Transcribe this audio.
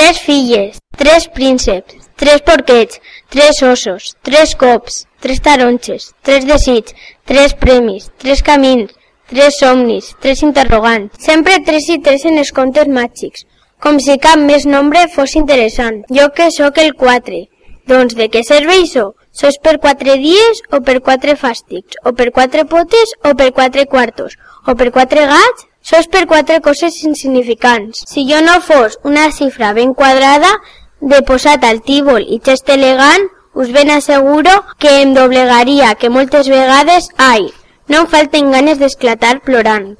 tres filles, tres prínceps, tres porquets, tres ossos, tres cops, tres taronges, tres desig, tres premis, tres camins, tres somnis, tres interrogants. Sempre tres i tres en els contes màgics, com si cap més nombre fos interessant. Jo que sóc el 4. Doncs de què serveix això? Sos per quatre dies o per quatre fàstics, o per quatre potes o per quatre quartos, o per quatre gats? Sos per quatre coses insignificants. Si jo no fos una xifra ben quadrada, de posat al tívol i gest elegant, us ben asseguro que em doblegaria que moltes vegades, ai, no em falten ganes d'esclatar plorant.